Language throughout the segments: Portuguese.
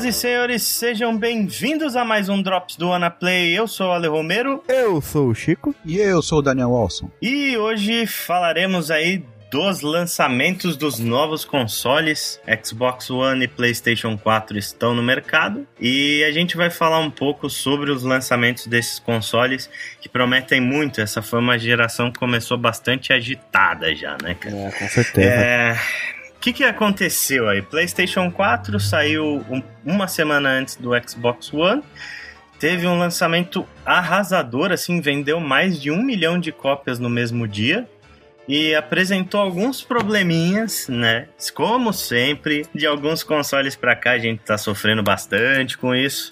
Senhoras e senhores, sejam bem-vindos a mais um Drops do Anaplay. Eu sou o Ale Romero. Eu sou o Chico. E eu sou o Daniel Wilson. E hoje falaremos aí dos lançamentos dos novos consoles. Xbox One e PlayStation 4 estão no mercado e a gente vai falar um pouco sobre os lançamentos desses consoles que prometem muito. Essa foi uma geração que começou bastante agitada já, né, cara? É, com certeza. É... O que, que aconteceu aí? PlayStation 4 saiu um, uma semana antes do Xbox One. Teve um lançamento arrasador, assim, vendeu mais de um milhão de cópias no mesmo dia e apresentou alguns probleminhas, né? Como sempre, de alguns consoles para cá a gente tá sofrendo bastante com isso.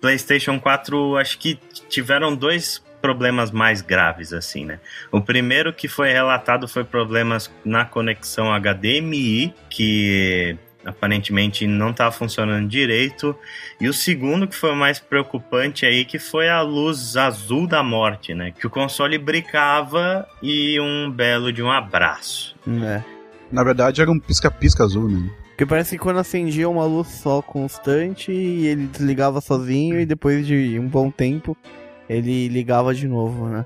PlayStation 4, acho que tiveram dois problemas mais graves, assim, né? O primeiro que foi relatado foi problemas na conexão HDMI, que aparentemente não estava funcionando direito. E o segundo, que foi o mais preocupante aí, que foi a luz azul da morte, né? Que o console brincava e um belo de um abraço. É. Na verdade, era um pisca-pisca azul, né? Porque parece que quando acendia uma luz só constante e ele desligava sozinho e depois de um bom tempo ele ligava de novo, né?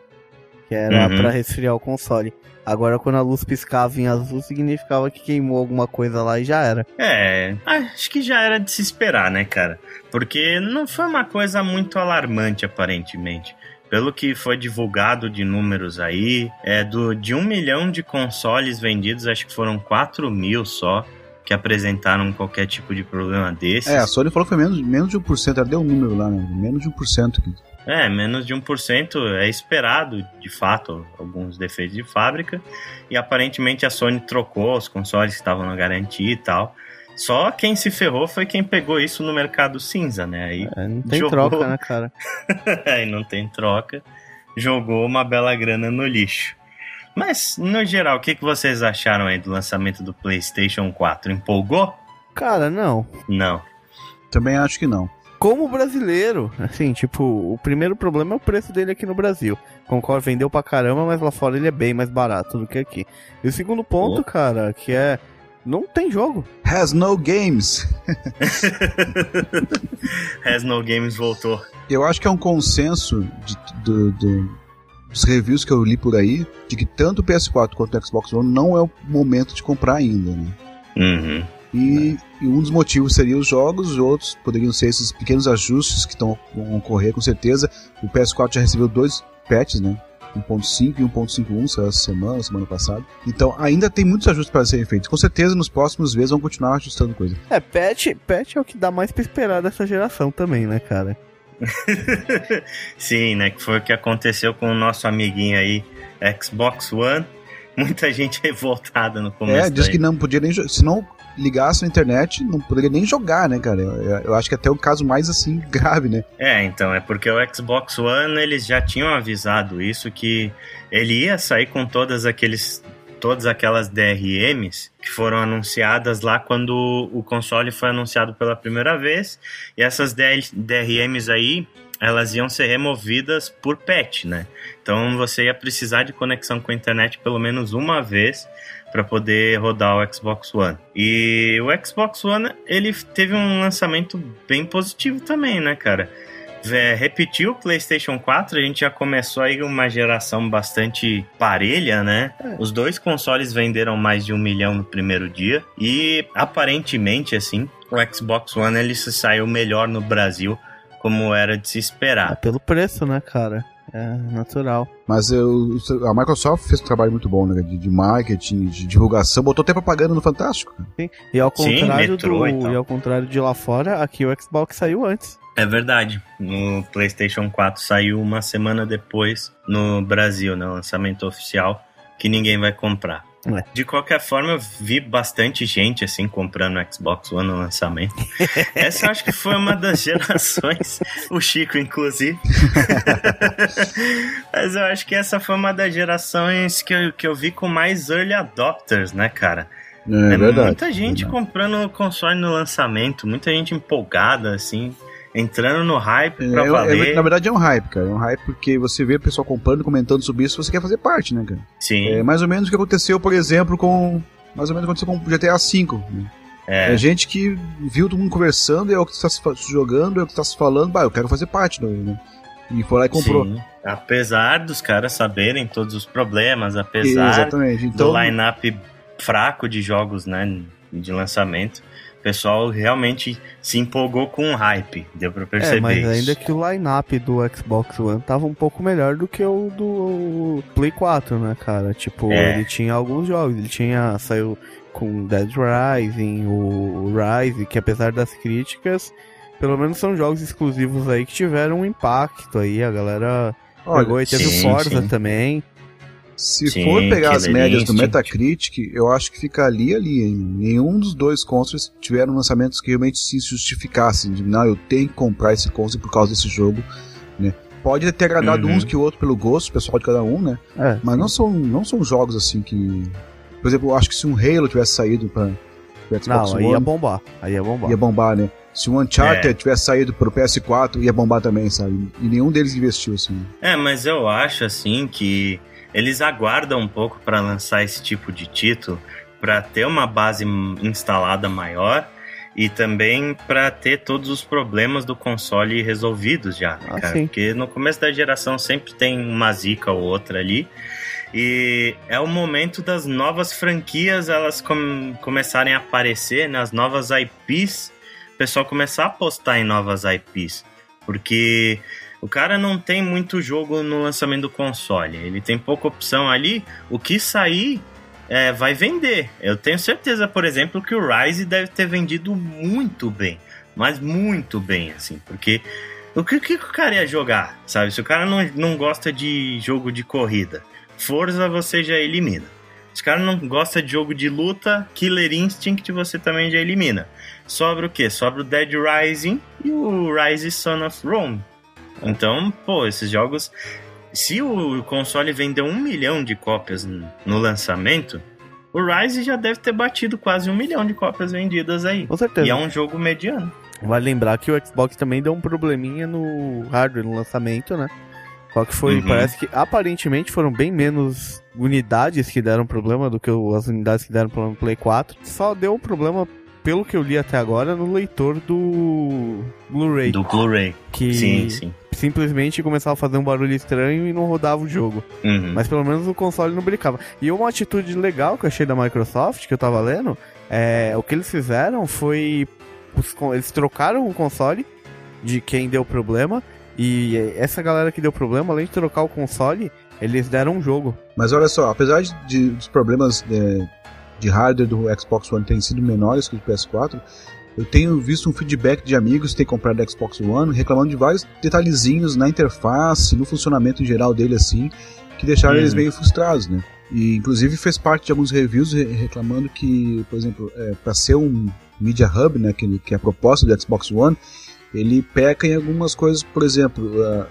Que era Uhum. pra resfriar o console. Agora quando a luz piscava em azul significava que queimou alguma coisa lá e já era. É, acho que já era de se esperar, né, cara? Porque não foi uma coisa muito alarmante, aparentemente. Pelo que foi divulgado de números aí, é do, de um milhão de consoles vendidos, acho que foram 4 mil só que apresentaram qualquer tipo de problema desses. É, a Sony falou que foi menos, menos de 1%, ela deu um número lá, né? Menos de 1%. aqui. É, menos de 1% é esperado, de fato, alguns defeitos de fábrica. E aparentemente a Sony trocou os consoles que estavam na garantia e tal. Só quem se ferrou foi quem pegou isso no mercado cinza, né? Aí, É, não tem Jogou. troca, né, cara? aí não tem troca. Jogou uma bela grana no lixo. Mas, no geral, o que, que vocês acharam aí do lançamento do PlayStation 4? Empolgou? Cara, não. Não. Também acho que não. Como brasileiro, assim, tipo, o primeiro problema é o preço dele aqui no Brasil. Concordo, vendeu pra caramba, mas lá fora ele é bem mais barato do que aqui. E o segundo ponto, Oh. cara, que é. Não tem jogo. Has no games. Has No Games voltou. Eu acho que é um consenso de, do- do- dos reviews que eu li por aí de que tanto o PS4 quanto o Xbox One não é o momento de comprar ainda, né? Uhum. E, e um dos motivos seria os jogos, outros poderiam ser esses pequenos ajustes que estão vão ocorrer com certeza. O PS4 já recebeu dois patches, né? 1.5 e 1.51 saiu essa semana, semana passada. Então ainda tem muitos ajustes para serem feitos. Com certeza nos próximos meses vão continuar ajustando coisa. É, patch, patch é o que dá mais pra esperar dessa geração também, né, cara? Sim, né? Que foi o que aconteceu com o nosso amiguinho aí, Xbox One. Muita gente revoltada no começo. É, diz daí. que não podia nem se não ligasse na internet, não poderia nem jogar, né, cara? Eu, eu acho que até o caso mais assim grave, né? É, então, é porque o Xbox One eles já tinham avisado isso que ele ia sair com todas aqueles todas aquelas DRMs que foram anunciadas lá quando o console foi anunciado pela primeira vez. E essas DRMs aí, elas iam ser removidas por patch, né? Então você ia precisar de conexão com a internet pelo menos uma vez para poder rodar o Xbox One. E o Xbox One, ele teve um lançamento bem positivo também, né, cara? É, repetiu o PlayStation 4, a gente já começou aí uma geração bastante parelha, né? Os dois consoles venderam mais de um milhão no primeiro dia e aparentemente, assim, o Xbox One ele se saiu melhor no Brasil, como era de se É esperar. pelo preço, né, cara? É natural. Mas eu, a Microsoft fez um trabalho muito bom, né? De, de marketing, de divulgação, botou até propaganda no Fantástico. cara. Sim. E ao Sim, contrário metrô do. e tal. E ao contrário de lá fora, aqui o Xbox saiu antes. É verdade. No PlayStation 4 saiu uma semana depois no Brasil, né? Lançamento oficial, que ninguém vai comprar. É. De qualquer forma, eu vi bastante gente assim comprando o Xbox One no lançamento. Essa eu acho que foi uma das gerações, o Chico, inclusive. Mas eu acho que essa foi uma das gerações que eu, que eu vi com mais early adopters, né, cara? É, verdade. Muita gente verdade. comprando o console no lançamento, muita gente empolgada, assim, entrando no hype pra É, valer. é, na verdade é um hype, cara. É um hype porque você vê o pessoal comprando, comentando sobre isso, você quer fazer parte, né, cara? Sim. É mais ou menos o que aconteceu, por exemplo, com. Mais ou menos aconteceu com o GTA V. Né? É. é. gente que viu todo mundo conversando, é o que está se jogando, é o que está se falando, bah, eu quero fazer parte, né? E foi lá e comprou. Sim. Apesar dos caras saberem todos os problemas, apesar então... do line-up fraco de jogos, né, de lançamento, o pessoal realmente se empolgou com o hype, deu pra perceber. É, mas isso. ainda que o line-up do Xbox One tava um pouco melhor do que o do Play 4, né, cara? Tipo, é. ele tinha alguns jogos, ele tinha. saiu com Dead Rising, o Rise, que apesar das críticas, pelo menos são jogos exclusivos aí que tiveram um impacto aí, a galera Olha, pegou e teve sim, o Forza sim. também. Se Sim, for pegar as médias do Metacritic, eu acho que fica ali ali. Hein? Nenhum dos dois consoles tiveram lançamentos que realmente se justificassem. De, não, eu tenho que comprar esse console por causa desse jogo. Né? Pode ter agradado uhum. uns que o outro pelo gosto pessoal de cada um, né? É. Mas não são, não são jogos assim que. Por exemplo, eu acho que se um Halo tivesse saído para Xbox não, aí One, ia bombar. Aí ia bombar. Ia bombar, né? Se o Uncharted é. tivesse saído pro PS4, ia bombar também, sabe? E nenhum deles investiu, assim. É, mas eu acho, assim, que eles aguardam um pouco para lançar esse tipo de título, para ter uma base instalada maior e também para ter todos os problemas do console resolvidos já, né, ah, cara? Sim. Porque no começo da geração sempre tem uma zica ou outra ali. E é o momento das novas franquias elas com começarem a aparecer, né? as novas IPs, o pessoal começar a apostar em novas IPs. Porque o cara não tem muito jogo no lançamento do console. Ele tem pouca opção ali. O que sair é, vai vender. Eu tenho certeza, por exemplo, que o Rise deve ter vendido muito bem. Mas muito bem, assim. Porque o que, que o cara ia jogar? Sabe? Se o cara não, não gosta de jogo de corrida, Forza você já elimina. Se o cara não gosta de jogo de luta, Killer Instinct você também já elimina. Sobra o que? Sobra o Dead Rising e o Rise Son of Rome. Então, pô, esses jogos. Se o console vendeu um milhão de cópias no lançamento, o Rise já deve ter batido quase um milhão de cópias vendidas aí. Com certeza. E é um jogo mediano. Vale lembrar que o Xbox também deu um probleminha no hardware no lançamento, né? Só que foi, uhum. parece que aparentemente foram bem menos unidades que deram problema do que as unidades que deram problema no Play 4. Só deu um problema pelo que eu li até agora, no leitor do Blu-ray. Do Blu-ray. Que sim, sim. Simplesmente começava a fazer um barulho estranho e não rodava o jogo. Uhum. Mas pelo menos o console não brincava. E uma atitude legal que eu achei da Microsoft, que eu tava lendo, é o que eles fizeram foi. Eles trocaram o console de quem deu problema. E essa galera que deu problema, além de trocar o console, eles deram um jogo. Mas olha só, apesar de, dos problemas. É de hardware do Xbox One têm sido menores que o do PS4, eu tenho visto um feedback de amigos que têm comprado Xbox One reclamando de vários detalhezinhos na interface, no funcionamento em geral dele assim, que deixaram eles uhum. meio frustrados, né? E inclusive fez parte de alguns reviews reclamando que, por exemplo, é, para ser um Media Hub, né, que, que é a proposta do Xbox One, ele peca em algumas coisas, por exemplo, uh,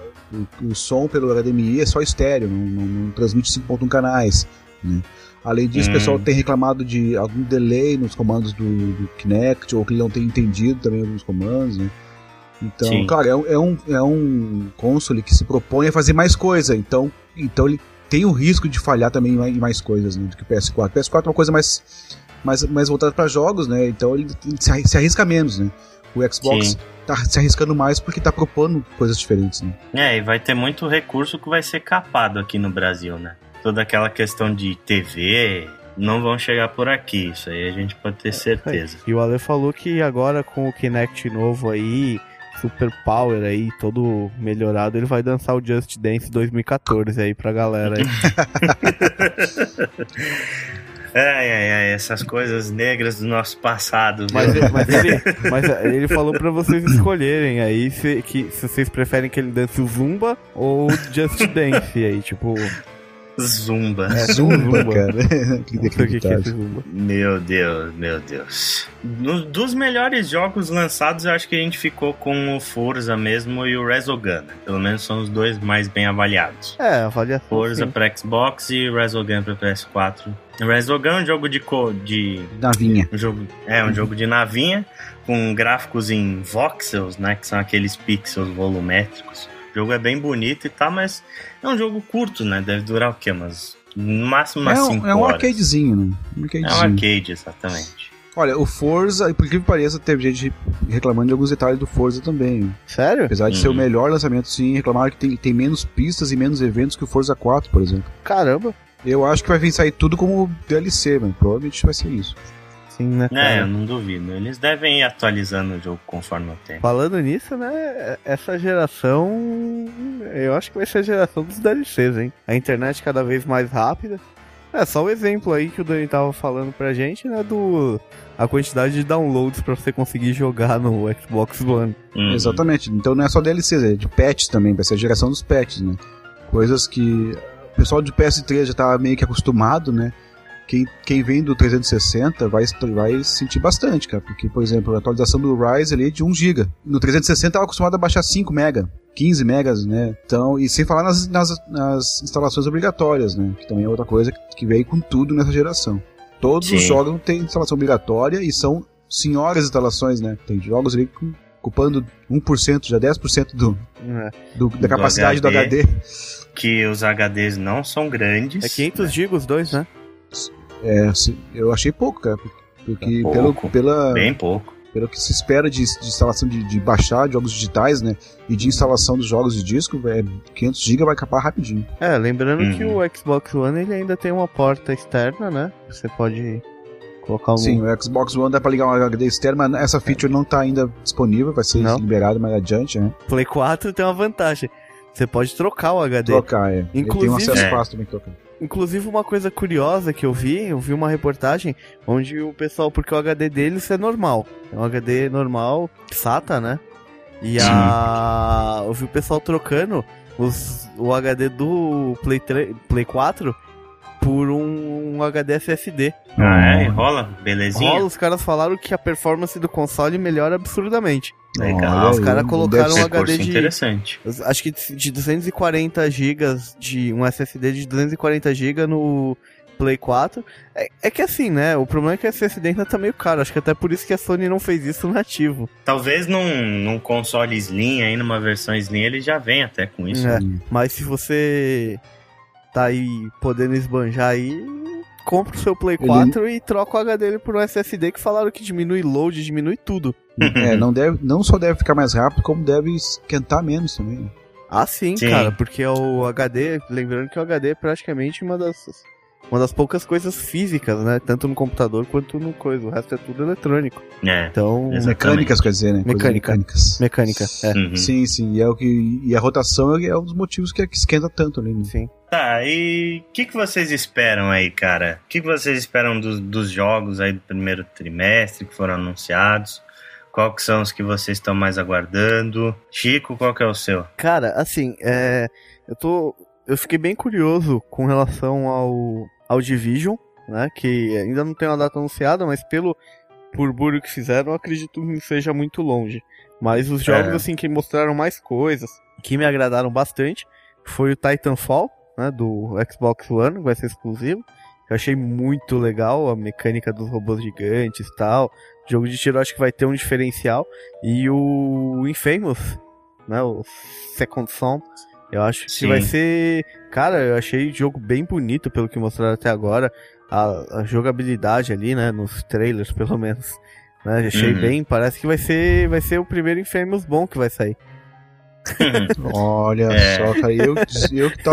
o, o, som pelo HDMI é só estéreo, não, não, não transmite 5.1 canais, né? Além disso, hum. o pessoal hum. tem reclamado de algum delay nos comandos do, do, Kinect, ou que ele não tem entendido também alguns comandos, né? Então, Sim. claro, é, é, um, é um console que se propõe a fazer mais coisa, então, então ele tem o risco de falhar também em mais coisas né, do que o PS4. O PS4 é uma coisa mais, mais, mais voltada para jogos, né? Então ele se arrisca menos, né? O Xbox Sim. tá se arriscando mais porque tá propondo coisas diferentes, né? É, e vai ter muito recurso que vai ser capado aqui no Brasil, né? Toda aquela questão de TV não vão chegar por aqui. Isso aí a gente pode ter é, certeza. É. E o Ale falou que agora com o Kinect novo aí, Super Power aí, todo melhorado, ele vai dançar o Just Dance 2014 aí pra galera aí. Ai, ai, ai, essas coisas negras do nosso passado. Mas, ele, mas, ele, mas ele falou pra vocês escolherem aí se, que, se vocês preferem que ele dance o Zumba ou Just Dance aí, tipo. Zumba. É, Zumba, cara. que Zumba. Meu Deus, meu Deus. No, dos melhores jogos lançados, eu acho que a gente ficou com o Forza mesmo e o Resogun. Pelo menos são os dois mais bem avaliados. É, avaliação. Forza sim. pra Xbox e Resogun pra PS4. Resogun é um jogo de co de navinha. Um jogo, é um jogo de navinha com gráficos em voxels, né, que são aqueles pixels volumétricos. O jogo é bem bonito e tá, mas é um jogo curto, né? Deve durar o quê? Mas no máximo umas 5 é um, é um arcadezinho, né? Um arcadezinho. É um arcade, exatamente. Olha, o Forza, por que pareça, teve gente reclamando de alguns detalhes do Forza também. Sério? Apesar de uhum. ser o uhum. melhor lançamento, sim, reclamaram que tem, tem menos pistas e menos eventos que o Forza 4, por exemplo. Caramba! Eu acho que vai vir sair tudo como DLC, mano. Provavelmente vai ser isso. Sim, né? É, cara? É, eu não duvido. Eles devem ir atualizando o jogo conforme o tempo. Falando nisso, né? Essa geração. Eu acho que vai ser a geração dos DLCs, hein? A internet cada vez mais rápida. É só o um exemplo aí que o Dani tava falando pra gente, né? Do. A quantidade de downloads pra você conseguir jogar no Xbox One. Uhum. Exatamente. Então não é só DLCs, é de patches também, vai ser a geração dos patches, né? Coisas que o pessoal de PS3 já tá meio que acostumado, né? Quem, quem vem do 360 vai, vai sentir bastante, cara. Porque, por exemplo, a atualização do Rise ali é de 1 GB. No 360 tava acostumado a baixar 5 MB. 15 megas, né? Então, e sem falar nas, nas, nas, instalações obrigatórias, né? Que também é outra coisa que veio com tudo nessa geração. Todos Sim. os jogos têm instalação obrigatória e são senhoras instalações, né? Tem jogos ali com, ocupando 1%, já 10% do, é. do, da capacidade do HD, do HD. Que os HDs não são grandes. É 500 né? GB os dois, né? É, eu achei pouco, cara. Porque é pouco, pelo, pela. Bem pouco pelo que se espera de, de instalação de, de, baixar jogos digitais, né? E de instalação dos jogos de disco, é, 500 GB vai capar rapidinho. É, lembrando uhum. que o Xbox One ele ainda tem uma porta externa, né? Você pode colocar um. Sim, o Xbox One dá pra ligar um HD externo, mas essa feature é. não tá ainda disponível, vai ser não. liberado mais adiante, né? Play 4 tem uma vantagem. Você pode trocar o HD. Trocar, é. Inclusive, Ele tem um acesso é. fácil também trocar. Inclusive, uma coisa curiosa que eu vi, eu vi uma reportagem onde o pessoal, porque o HD deles é normal. É um HD normal, SATA, né? E a. Eu vi o pessoal trocando os, o HD do Play, 3, Play 4 por um, um HD SSD. Ah, é? Rola? Belezinha? Rola, os caras falaram que a performance do console melhora absurdamente. Legal. Os caras colocaram um HD de. Interessante. Acho que de 240 GB, de um SSD de 240 GB no Play 4. É, é, que assim, né? O problema é que o SSD ainda tá meio caro. Acho que até por isso que a Sony não fez isso nativo. Talvez num, num console Slim, aí numa versão Slim, ele já vem até com isso. É, mas se você tá aí podendo esbanjar aí, compra o seu Play 4 Ele... e troca o HD dele por um SSD que falaram que diminui load, diminui tudo. É, não, deve, não só deve ficar mais rápido, como deve esquentar menos também. Ah, sim, sim. cara, porque o HD, lembrando que o HD é praticamente uma das uma das poucas coisas físicas, né? Tanto no computador quanto no coisa. O resto é tudo eletrônico. É. Então. Mecânicas, quer dizer, né? Mecânica. Mecânicas. Mecânica, é. Uhum. Sim, sim. E, é o que, e a rotação é, é um dos motivos que, é que esquenta tanto ali, né? Sim. Tá, e o que, que vocês esperam aí, cara? O que, que vocês esperam dos, dos jogos aí do primeiro trimestre que foram anunciados? Qual que são os que vocês estão mais aguardando? Chico, qual que é o seu? Cara, assim, é, eu tô eu fiquei bem curioso com relação ao Division, né? Que ainda não tem uma data anunciada, mas pelo burburinho que fizeram, eu acredito que seja muito longe. Mas os jogos, é. assim, que mostraram mais coisas, que me agradaram bastante, foi o Titanfall, né? Do Xbox One, que vai ser exclusivo. Eu achei muito legal a mecânica dos robôs gigantes e tal. O jogo de tiro acho que vai ter um diferencial. E o Infamous, né? O Second Son eu acho que Sim. vai ser. Cara, eu achei o jogo bem bonito pelo que mostraram até agora. A, a jogabilidade ali, né? Nos trailers, pelo menos. Né? Achei uhum. bem. Parece que vai ser, vai ser o primeiro Infamous bom que vai sair. Olha é. só, cara, eu, eu que tô.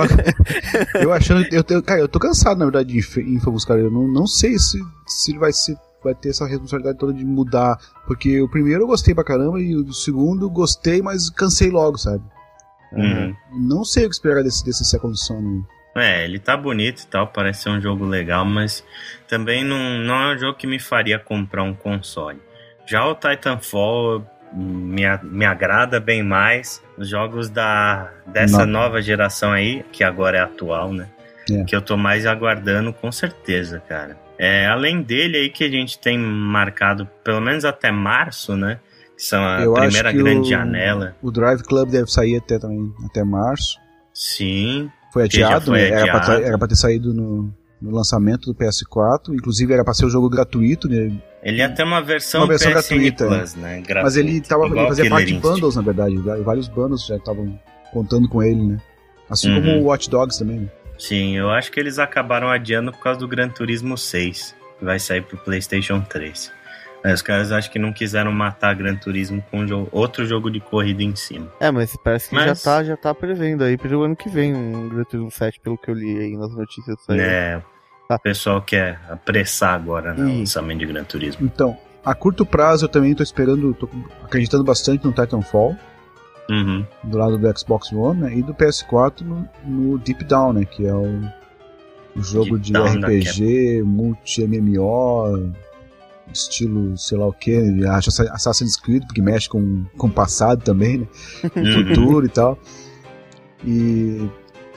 eu achando. Eu, eu, cara, eu tô cansado, na verdade, de Infamous, cara. Eu não, não sei se, se ele vai ser vai ter essa responsabilidade toda de mudar. Porque o primeiro eu gostei pra caramba e o segundo gostei, mas cansei logo, sabe? Uhum. Não sei o que esperar desse, desse Second Son. É, ele tá bonito e tal, parece ser um jogo legal, mas também não, não é um jogo que me faria comprar um console. Já o Titanfall me, me agrada bem mais. Os jogos da, dessa não. nova geração aí, que agora é atual, né? É. Que eu tô mais aguardando com certeza, cara. É, além dele aí que a gente tem marcado, pelo menos até março, né? Que são a Eu primeira grande o, janela. O Drive Club deve sair até também até março. Sim. Foi adiado, foi né? Era, pra, era pra ter saído no, no lançamento do PS4. Inclusive era pra ser um jogo gratuito, né? Ele ia ter uma versão, uma versão gratuita, Plus, né? Gratuito, Mas ele, tava, ele fazia parte de bundles, na verdade. Vários bundles já estavam contando com ele, né? Assim uhum. como o Watch Dogs também. Né? Sim, eu acho que eles acabaram adiando por causa do Gran Turismo 6, que vai sair pro PlayStation 3. É, os caras acho que não quiseram matar Gran Turismo com jogo, outro jogo de corrida em cima. É, mas parece que mas... já tá, já tá prevendo aí pro ano que vem um Gran Turismo 7, pelo que eu li aí nas notícias. Aí. É, tá. o pessoal quer apressar agora né, o lançamento de Gran Turismo. Então, a curto prazo eu também tô esperando, tô acreditando bastante no Titanfall. Uhum. Do lado do Xbox One né, e do PS4 no, no Deep Down, né? Que é o, o jogo Deep de RPG, multi-MMO, estilo, sei lá o que, acho Assassin's Creed, porque mexe com, com o passado também, né? Futuro e tal. E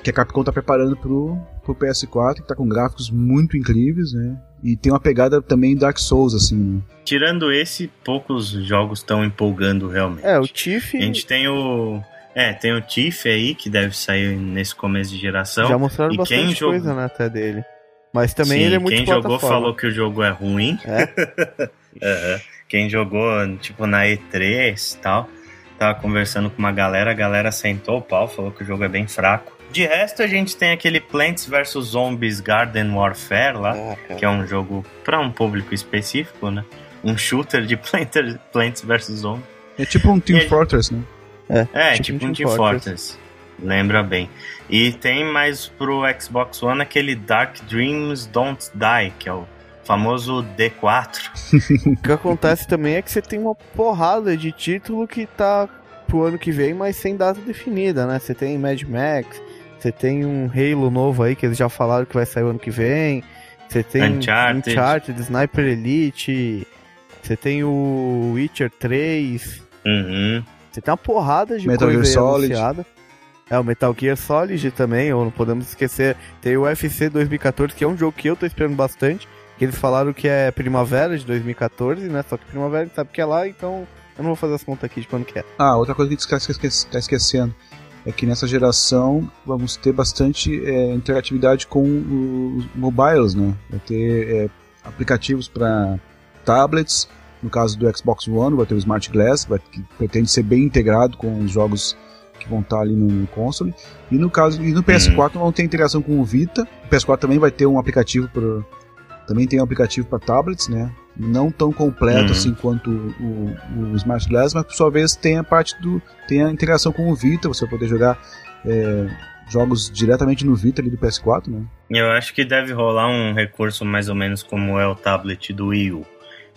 que a Capcom tá preparando pro, pro PS4, que tá com gráficos muito incríveis, né? E tem uma pegada também Dark Souls, assim. Né? Tirando esse, poucos jogos estão empolgando realmente. É, o Tiff. A gente tem o. É, tem o Tiff aí, que deve sair nesse começo de geração. Já mostraram e bastante quem coisa, né, até dele. Mas também Sim, ele é muito Quem jogou falou que o jogo é ruim. É? uhum. Quem jogou, tipo, na E3 e tal, tava conversando com uma galera, a galera sentou o pau, falou que o jogo é bem fraco. De resto, a gente tem aquele Plants vs Zombies Garden Warfare lá, ah, que é um jogo para um público específico, né? Um shooter de Plants, Plants vs Zombies. É tipo um Team Fortress, né? É, é tipo, tipo um Team, Team Fortress. Fortress. Lembra bem. E tem mais pro Xbox One aquele Dark Dreams Don't Die, que é o famoso D4. o que acontece também é que você tem uma porrada de título que tá pro ano que vem, mas sem data definida, né? Você tem Mad Max, você tem um Halo novo aí que eles já falaram que vai sair o ano que vem. Você tem Uncharted. Uncharted, Sniper Elite. Você tem o Witcher 3. Uhum. Você tem uma porrada de Metal coisa Gear Solid. anunciada. É, o Metal Gear Solid também, ou não podemos esquecer. Tem o UFC 2014, que é um jogo que eu tô esperando bastante. Que eles falaram que é primavera de 2014, né? Só que primavera a gente sabe que é lá, então eu não vou fazer as contas aqui de quando que é. Ah, outra coisa que a gente está esquecendo é que nessa geração vamos ter bastante é, interatividade com os mobiles, né? Vai ter é, aplicativos para tablets, no caso do Xbox One vai ter o Smart Glass, vai, que pretende ser bem integrado com os jogos que vão estar ali no console. E no caso e no PS4 uhum. vão ter integração com o Vita. O PS4 também vai ter um aplicativo para também tem um aplicativo para tablets, né? Não tão completo uhum. assim quanto o, o, Smart Glass, mas por sua vez tem a parte do tem a integração com o Vita, você vai poder jogar é, jogos diretamente no Vita ali do PS4, né? Eu acho que deve rolar um recurso mais ou menos como é o tablet do Wii U.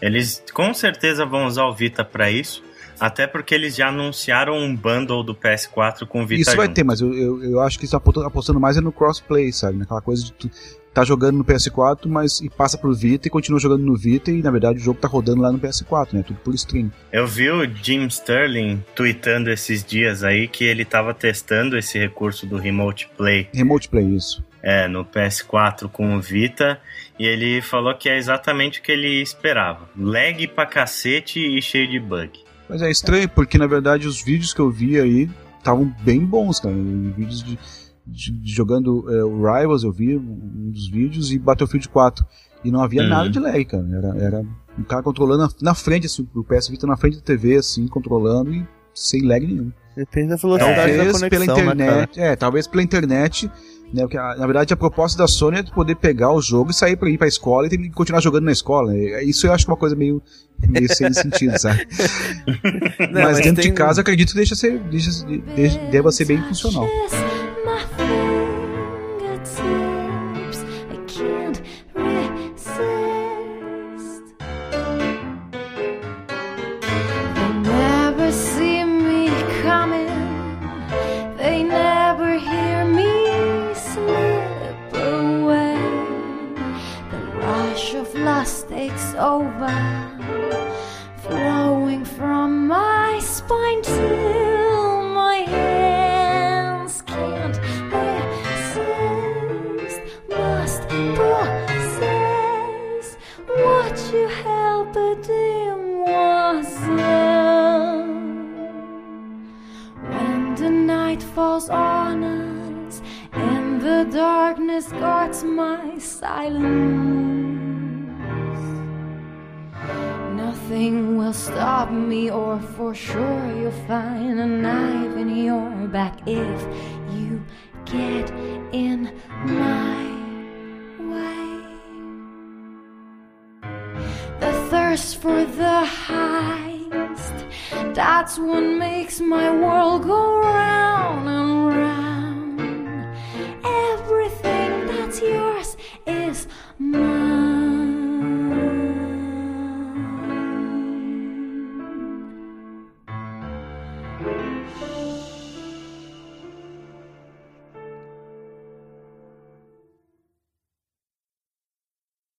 Eles com certeza vão usar o Vita para isso. Até porque eles já anunciaram um bundle do PS4 com Vita Isso vai ter, mas eu, eu, eu acho que estão apostando mais é no crossplay, sabe? Naquela coisa de tu tá jogando no PS4, mas e passa pro Vita e continua jogando no Vita e na verdade o jogo tá rodando lá no PS4, né? Tudo por stream. Eu vi o Jim Sterling tweetando esses dias aí que ele tava testando esse recurso do Remote Play. Remote Play, isso. É, no PS4 com o Vita. E ele falou que é exatamente o que ele esperava. Lag pra cacete e cheio de bug. Mas é estranho, porque na verdade os vídeos que eu vi aí estavam bem bons, cara. Vídeos de, de, de jogando é, o Rivals, eu vi um dos vídeos, e Battlefield 4. E não havia uhum. nada de lag, cara. Era, era um cara controlando na, frente, assim, o PS Vita na frente da TV, assim, controlando e sem lag nenhum. Depende da velocidade talvez da conexão, pela né, internet, né, é, talvez pela internet né? Porque, na verdade, a proposta da Sony é poder pegar o jogo e sair para ir pra escola e continuar jogando na escola. Né? Isso eu acho uma coisa meio, meio sem sentido, sabe? Não, mas, mas, dentro tem... de casa, acredito que deixa ser, deixa, deixa, deva ser bem funcional. Plastics takes over. for sure you'll find a knife in your back if you get in my way. The thirst for the highest, that's what makes my world go round and round. Everything that's you.